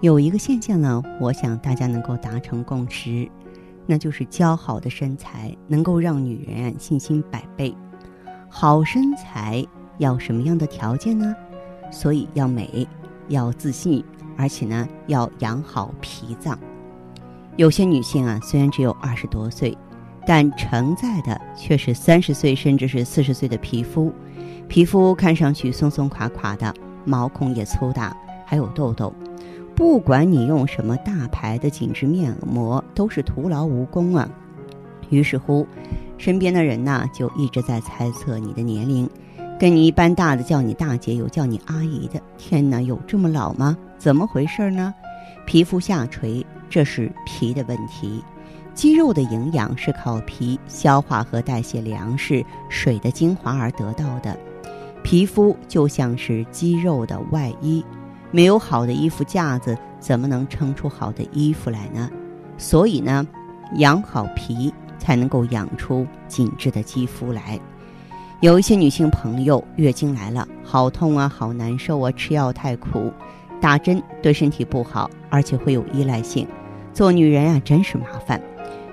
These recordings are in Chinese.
有一个现象呢，我想大家能够达成共识，那就是姣好的身材能够让女人信心百倍。好身材要什么样的条件呢？所以要美，要自信，而且呢要养好脾脏。有些女性啊，虽然只有二十多岁，但承载的却是三十岁甚至是四十岁的皮肤。皮肤看上去松松垮垮的，毛孔也粗大，还有痘痘。不管你用什么大牌的紧致面膜，都是徒劳无功啊。于是乎，身边的人呢就一直在猜测你的年龄，跟你一般大的叫你大姐，有叫你阿姨的。天哪，有这么老吗？怎么回事呢？皮肤下垂，这是脾的问题。肌肉的营养是靠皮消化和代谢粮食、水的精华而得到的。皮肤就像是肌肉的外衣。没有好的衣服架子，怎么能撑出好的衣服来呢？所以呢，养好皮才能够养出紧致的肌肤来。有一些女性朋友月经来了，好痛啊，好难受啊，吃药太苦，打针对身体不好，而且会有依赖性。做女人啊，真是麻烦。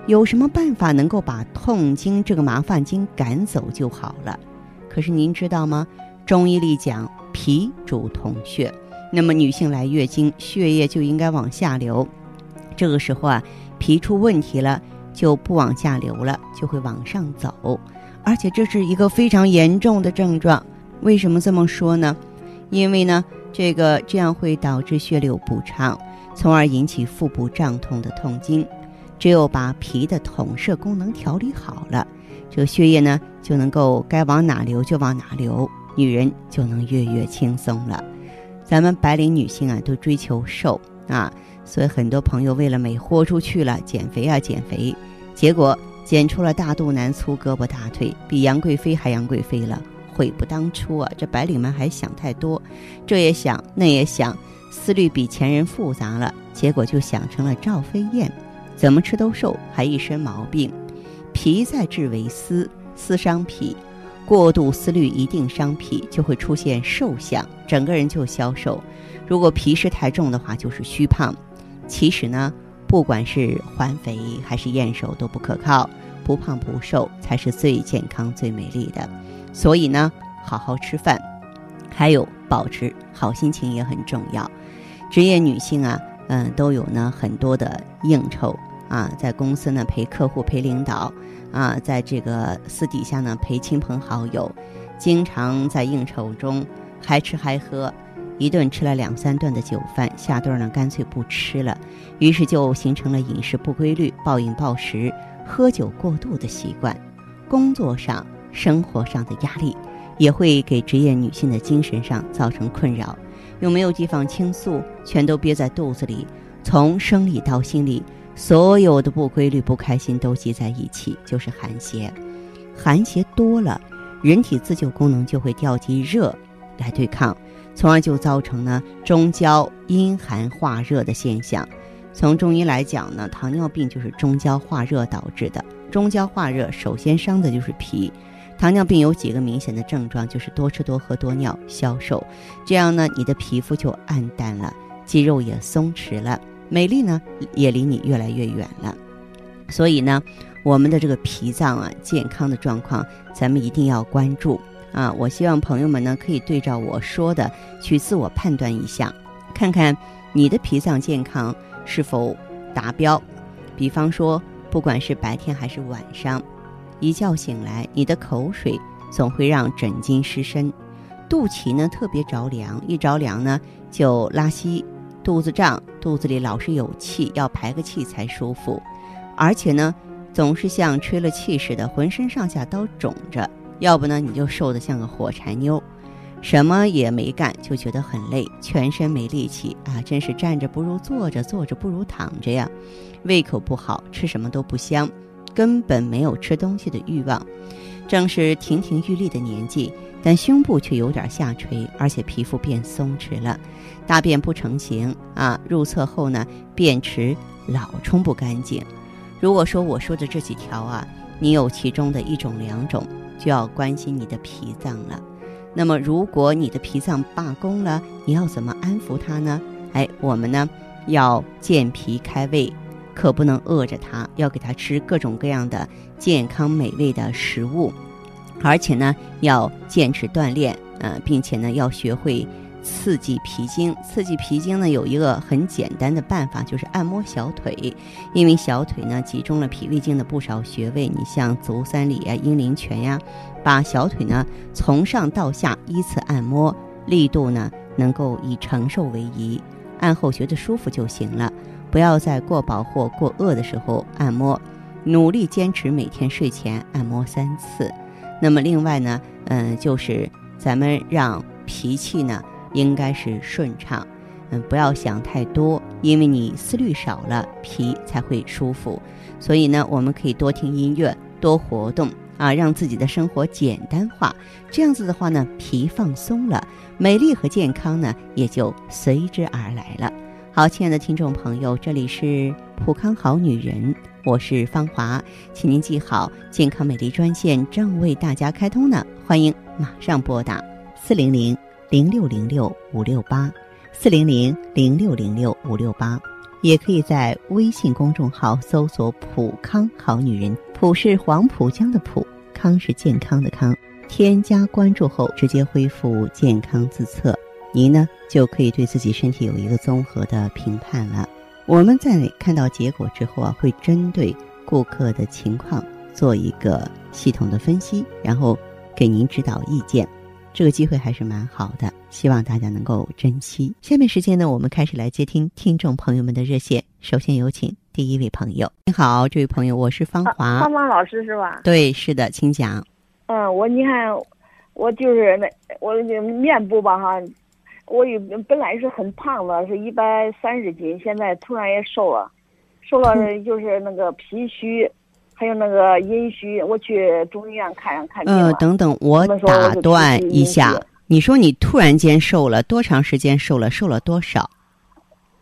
有什么办法能够把痛经这个麻烦经赶走就好了？可是您知道吗？中医里讲，脾主统血。那么女性来月经，血液就应该往下流，这个时候啊，脾出问题了，就不往下流了，就会往上走，而且这是一个非常严重的症状。为什么这么说呢？因为呢，这个这样会导致血流不畅，从而引起腹部胀痛的痛经。只有把脾的统摄功能调理好了，这个血液呢就能够该往哪流就往哪流，女人就能月月轻松了。咱们白领女性啊，都追求瘦啊，所以很多朋友为了美豁出去了，减肥啊减肥，结果减出了大肚腩、粗胳膊、大腿，比杨贵妃还杨贵妃了，悔不当初啊！这白领们还想太多，这也想那也想，思虑比前人复杂了，结果就想成了赵飞燕，怎么吃都瘦，还一身毛病。脾在治为思，思伤脾。过度思虑一定伤脾，就会出现瘦相，整个人就消瘦。如果脾湿太重的话，就是虚胖。其实呢，不管是环肥还是燕瘦都不可靠，不胖不瘦才是最健康、最美丽的。所以呢，好好吃饭，还有保持好心情也很重要。职业女性啊，嗯，都有呢很多的应酬啊，在公司呢陪客户、陪领导。啊，在这个私底下呢，陪亲朋好友，经常在应酬中嗨吃嗨喝，一顿吃了两三顿的酒饭，下顿呢干脆不吃了，于是就形成了饮食不规律、暴饮暴食、喝酒过度的习惯。工作上、生活上的压力，也会给职业女性的精神上造成困扰，又没有地方倾诉，全都憋在肚子里，从生理到心理。所有的不规律、不开心都集在一起，就是寒邪。寒邪多了，人体自救功能就会调集热来对抗，从而就造成呢中焦阴寒化热的现象。从中医来讲呢，糖尿病就是中焦化热导致的。中焦化热，首先伤的就是脾。糖尿病有几个明显的症状，就是多吃多喝多尿、消瘦，这样呢，你的皮肤就暗淡了，肌肉也松弛了。美丽呢，也离你越来越远了。所以呢，我们的这个脾脏啊，健康的状况，咱们一定要关注啊！我希望朋友们呢，可以对照我说的去自我判断一下，看看你的脾脏健康是否达标。比方说，不管是白天还是晚上，一觉醒来，你的口水总会让枕巾湿身，肚脐呢特别着凉，一着凉呢就拉稀。肚子胀，肚子里老是有气，要排个气才舒服，而且呢，总是像吹了气似的，浑身上下都肿着。要不呢，你就瘦得像个火柴妞。什么也没干就觉得很累，全身没力气啊，真是站着不如坐着，坐着不如躺着呀。胃口不好，吃什么都不香，根本没有吃东西的欲望。正是亭亭玉立的年纪，但胸部却有点下垂，而且皮肤变松弛了，大便不成形啊。入厕后呢，便池老冲不干净。如果说我说的这几条啊，你有其中的一种、两种，就要关心你的脾脏了。那么，如果你的脾脏罢工了，你要怎么安抚它呢？哎，我们呢要健脾开胃。可不能饿着它，要给它吃各种各样的健康美味的食物，而且呢要坚持锻炼，呃，并且呢要学会刺激脾经。刺激脾经呢有一个很简单的办法，就是按摩小腿，因为小腿呢集中了脾胃经的不少穴位。你像足三里啊、阴陵泉呀，把小腿呢从上到下依次按摩，力度呢能够以承受为宜，按后觉得舒服就行了。不要在过饱或过饿的时候按摩，努力坚持每天睡前按摩三次。那么另外呢，嗯，就是咱们让脾气呢应该是顺畅，嗯，不要想太多，因为你思虑少了，脾才会舒服。所以呢，我们可以多听音乐，多活动啊，让自己的生活简单化。这样子的话呢，脾放松了，美丽和健康呢也就随之而来了。好，亲爱的听众朋友，这里是普康好女人，我是芳华，请您记好，健康美丽专线正为大家开通呢，欢迎马上拨打四零零零六零六五六八，四零零零六零六五六八，也可以在微信公众号搜索“普康好女人”，普是黄浦江的浦，康是健康的康，添加关注后直接恢复健康自测。您呢就可以对自己身体有一个综合的评判了。我们在看到结果之后啊，会针对顾客的情况做一个系统的分析，然后给您指导意见。这个机会还是蛮好的，希望大家能够珍惜。下面时间呢，我们开始来接听听众朋友们的热线。首先有请第一位朋友。你好，这位朋友，我是芳华。芳芳老师是吧？对，是的，请讲。嗯，我你看，我就是那我面部吧哈。我有本来是很胖的，是一百三十斤，现在突然也瘦了，瘦了就是那个脾虚，还有那个阴虚。我去中医院看看病呃，等等，我打断一下，你说你突然间瘦了，多长时间瘦了？瘦了多少？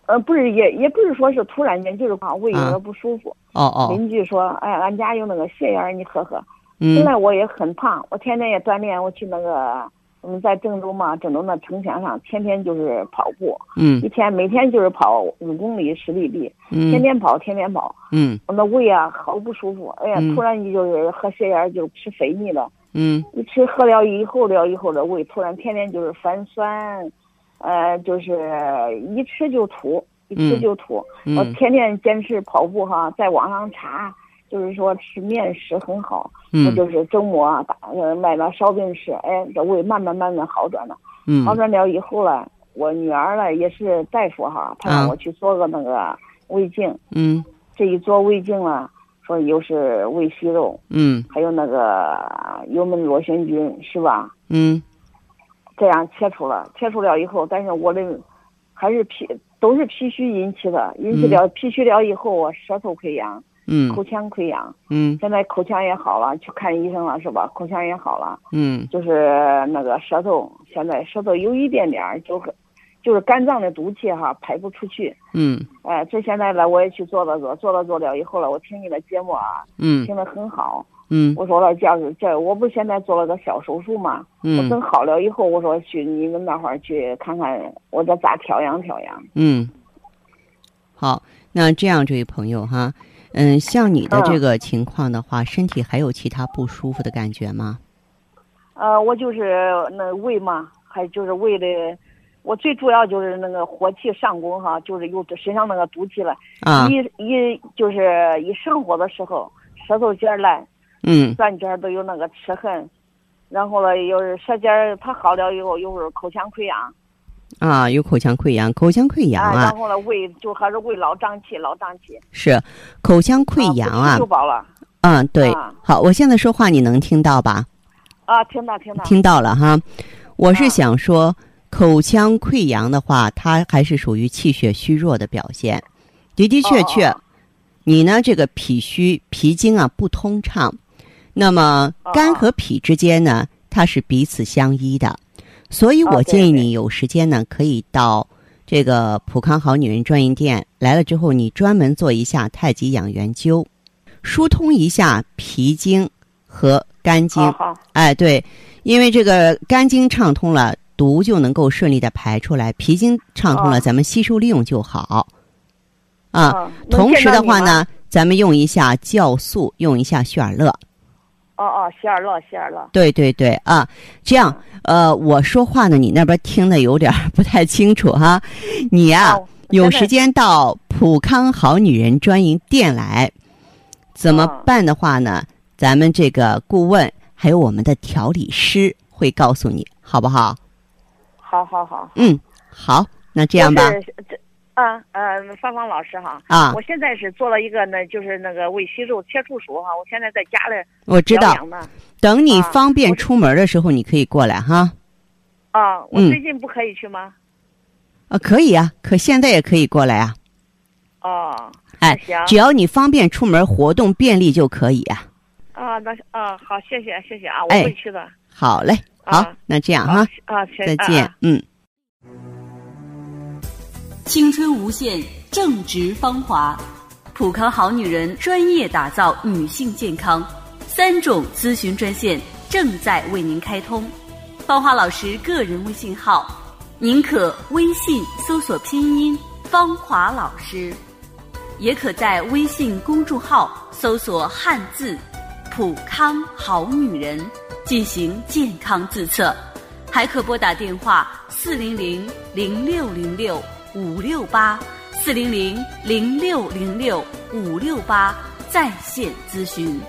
呃，不是，也也不是说是突然间，就是胃有点不舒服。哦哦。邻居说：“哎，俺家有那个泻药，你喝喝。”嗯本来我也很胖，我天天也锻炼，我去那个。我们在郑州嘛，郑州那城墙上天天就是跑步，嗯，一天每天就是跑五公里十里地，嗯，天天跑天天跑，嗯，我那胃啊好不舒服，哎呀，突然你就是喝泻药就吃肥腻了，嗯，一吃喝了以后了以后的胃突然天天就是反酸，呃，就是一吃就吐，一吃就吐，我天天坚持跑步哈，在网上查。就是说吃面食很好，那就是周末啊打买了烧饼吃，哎，这胃慢慢慢慢好转了。好转了以后了，我女儿呢也是大夫哈，她让我去做个那个胃镜。嗯，这一做胃镜了，说又是胃息肉。嗯，还有那个幽门螺旋菌是吧？嗯，这样切除了，切除了以后，但是我的还是脾都是脾虚引起的，引起了脾虚了以后，我舌头溃疡。嗯，口腔溃疡，嗯，现在口腔也好了，去看医生了是吧？口腔也好了，嗯，就是那个舌头，现在舌头有一点点儿，就就是肝脏的毒气哈排不出去，嗯，哎，这现在呢我也去做了做，做了做了以后了，我听你的节目啊，嗯，听得很好，嗯，我说了，这这我不现在做了个小手术嘛，嗯，我等好了以后，我说去你们那会儿去看看，我这咋调养调养？嗯，好，那这样这位朋友哈。嗯，像你的这个情况的话，身体还有其他不舒服的感觉吗？呃，我就是那胃嘛，还就是胃的，我最主要就是那个火气上攻哈，就是有身上那个毒气了。啊。一一就是一上火的时候，舌头尖儿烂，嗯，转尖都有那个齿痕，然后呢又是舌尖它好了以后，又是口腔溃疡。啊，有口腔溃疡，口腔溃疡啊，然后呢，胃就还是胃老胀气，老胀气。是，口腔溃疡啊。就饱了。嗯，对。好，我现在说话你能听到吧？啊，听到，听到。听到了哈，我是想说，口腔溃疡的话，它还是属于气血虚弱的表现。的的确确，你呢这个脾虚脾经啊不通畅，那么肝和脾之间呢，它是彼此相依的，所以我建议你有时间呢，可以到这个普康好女人专营店来了之后，你专门做一下太极养元灸，疏通一下脾经和肝经。哎，对。因为这个肝经畅通了，毒就能够顺利的排出来；脾经畅通了，咱们吸收利用就好。啊，同时的话呢，咱们用一下酵素，用一下血尔乐。哦哦，希尔乐，希尔乐。对对对啊，这样呃，我说话呢，你那边听的有点不太清楚哈。你呀，有时间到普康好女人专营店来，怎么办的话呢？咱们这个顾问。还有我们的调理师会告诉你，好不好？好好好。嗯，好，那这样吧。这啊呃，芳芳老师哈。啊。我现在是做了一个，呢就是那个胃息肉切除术哈。我现在在家里我知道。等你方便出门的时候，你可以过来哈。啊，我最近不可以去吗？啊，可以啊，可现在也可以过来啊。哦。哎，只要你方便出门，活动便利就可以啊。啊，那啊好，谢谢谢谢啊，我会去的。好嘞，好，那这样哈，啊，再见，嗯。青春无限，正值芳华，普康好女人专业打造女性健康，三种咨询专线正在为您开通。芳华老师个人微信号，您可微信搜索拼音“芳华老师”，也可在微信公众号搜索汉字。普康好女人进行健康自测，还可拨打电话四零零零六零六五六八四零零零六零六五六八在线咨询。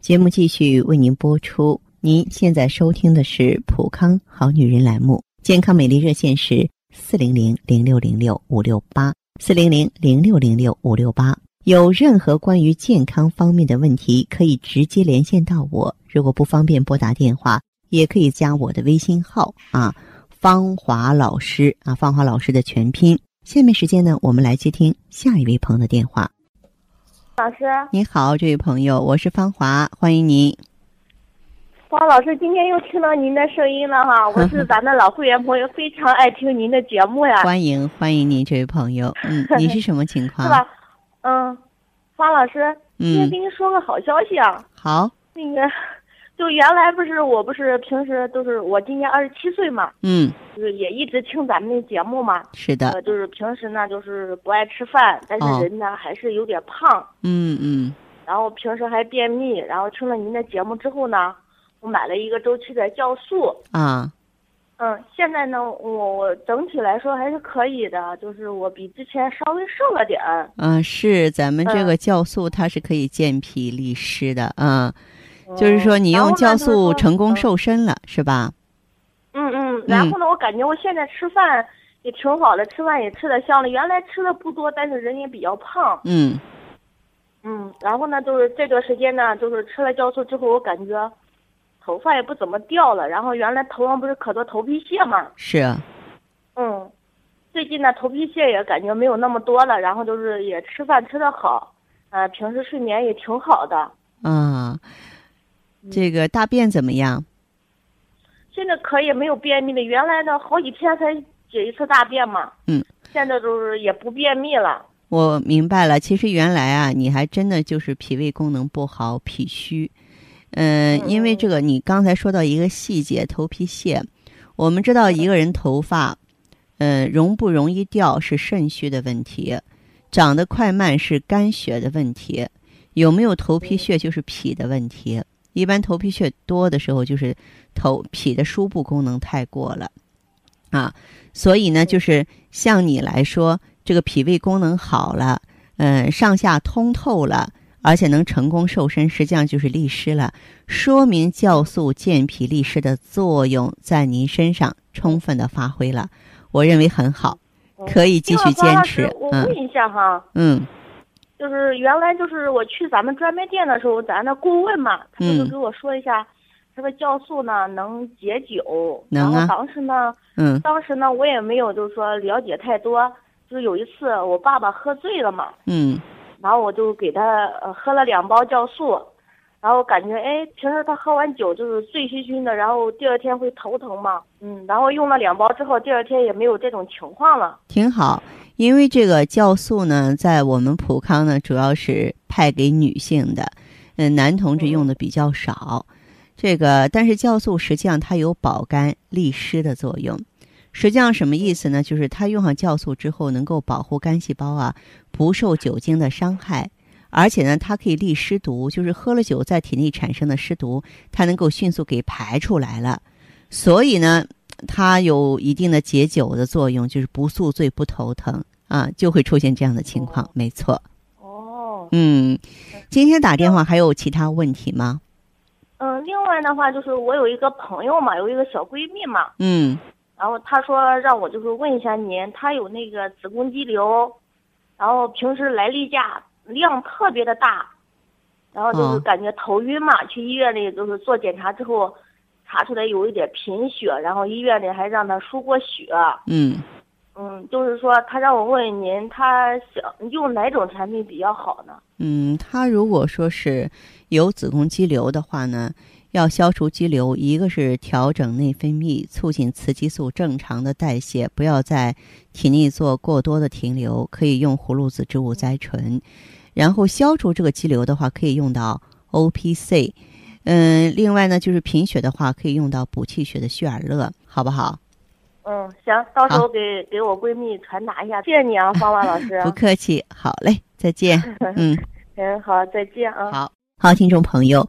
节目继续为您播出，您现在收听的是普康好女人栏目，健康美丽热线是。四零零零六零六五六八，四零零零六零六五六八。有任何关于健康方面的问题，可以直接连线到我。如果不方便拨打电话，也可以加我的微信号啊，芳华老师啊，芳华老师的全拼。下面时间呢，我们来接听下一位朋友的电话。老师，你好，这位朋友，我是芳华，欢迎您。方老师，今天又听到您的声音了哈！我是咱的老会员朋友，非常爱听您的节目呀。欢迎欢迎您，这位朋友。嗯，你是什么情况？是吧？嗯，方老师，今天跟您说个好消息啊！好。那个，就原来不是，我不是平时都是我今年二十七岁嘛。嗯。就是也一直听咱们的节目嘛。是的。呃，就是平时呢，就是不爱吃饭，但是人呢还是有点胖。嗯嗯。然后平时还便秘，然后听了您的节目之后呢。我买了一个周期的酵素啊，嗯，现在呢，我我整体来说还是可以的，就是我比之前稍微瘦了点儿。嗯，是咱们这个酵素，它是可以健脾利湿的啊，就是说你用酵素成功瘦身了，是吧？嗯嗯，然后呢，我感觉我现在吃饭也挺好的，吃饭也吃的香了，原来吃的不多，但是人也比较胖。嗯嗯，然后呢，就是这段时间呢，就是吃了酵素之后，我感觉。头发也不怎么掉了，然后原来头上不是可多头皮屑吗？是。嗯，最近呢头皮屑也感觉没有那么多了，然后就是也吃饭吃的好，呃，平时睡眠也挺好的。啊，这个大便怎么样？现在可以没有便秘了，原来呢好几天才解一次大便嘛。嗯。现在就是也不便秘了。我明白了，其实原来啊，你还真的就是脾胃功能不好，脾虚。嗯，因为这个，你刚才说到一个细节，头皮屑。我们知道一个人头发，嗯，容不容易掉是肾虚的问题，长得快慢是肝血的问题，有没有头皮屑就是脾的问题。一般头皮屑多的时候，就是头脾的输布功能太过了，啊，所以呢，就是像你来说，这个脾胃功能好了，嗯，上下通透了。而且能成功瘦身，实际上就是利湿了，说明酵素健脾利湿的作用在您身上充分的发挥了。我认为很好，可以继续坚持。我问一下哈，嗯，就是原来就是我去咱们专卖店的时候，咱的顾问嘛，他就是给我说一下，这个酵素呢能解酒，能啊。当时呢，嗯，当时呢我也没有就是说了解太多，就是有一次我爸爸喝醉了嘛，嗯，然后我就给他呃喝了两包酵素。然后感觉哎，平时他喝完酒就是醉醺醺的，然后第二天会头疼嘛，嗯，然后用了两包之后，第二天也没有这种情况了。挺好，因为这个酵素呢，在我们普康呢，主要是派给女性的，嗯，男同志用的比较少。这个，但是酵素实际上它有保肝利湿的作用。实际上什么意思呢？就是它用上酵素之后，能够保护肝细胞啊，不受酒精的伤害。而且呢，它可以利湿毒，就是喝了酒在体内产生的湿毒，它能够迅速给排出来了。所以呢，它有一定的解酒的作用，就是不宿醉、不头疼啊，就会出现这样的情况。没错。哦。嗯，今天打电话还有其他问题吗？嗯，另外的话就是我有一个朋友嘛，有一个小闺蜜嘛。嗯。然后他说让我就是问一下您，他有那个子宫肌瘤，然后平时来例假。量特别的大，然后就是感觉头晕嘛，去医院里就是做检查之后，查出来有一点贫血，然后医院里还让他输过血。嗯，嗯，就是说他让我问问您，他想用哪种产品比较好呢？嗯，他如果说是有子宫肌瘤的话呢，要消除肌瘤，一个是调整内分泌，促进雌激素正常的代谢，不要在体内做过多的停留，可以用葫芦籽植物甾醇。然后消除这个肌瘤的话，可以用到 O P C，嗯，另外呢，就是贫血的话，可以用到补气血的血尔乐，好不好？嗯，行，到时候给给我闺蜜传达一下，谢谢你啊，方万老师。不客气，好嘞，再见。嗯，嗯，好，再见啊。好，好，听众朋友，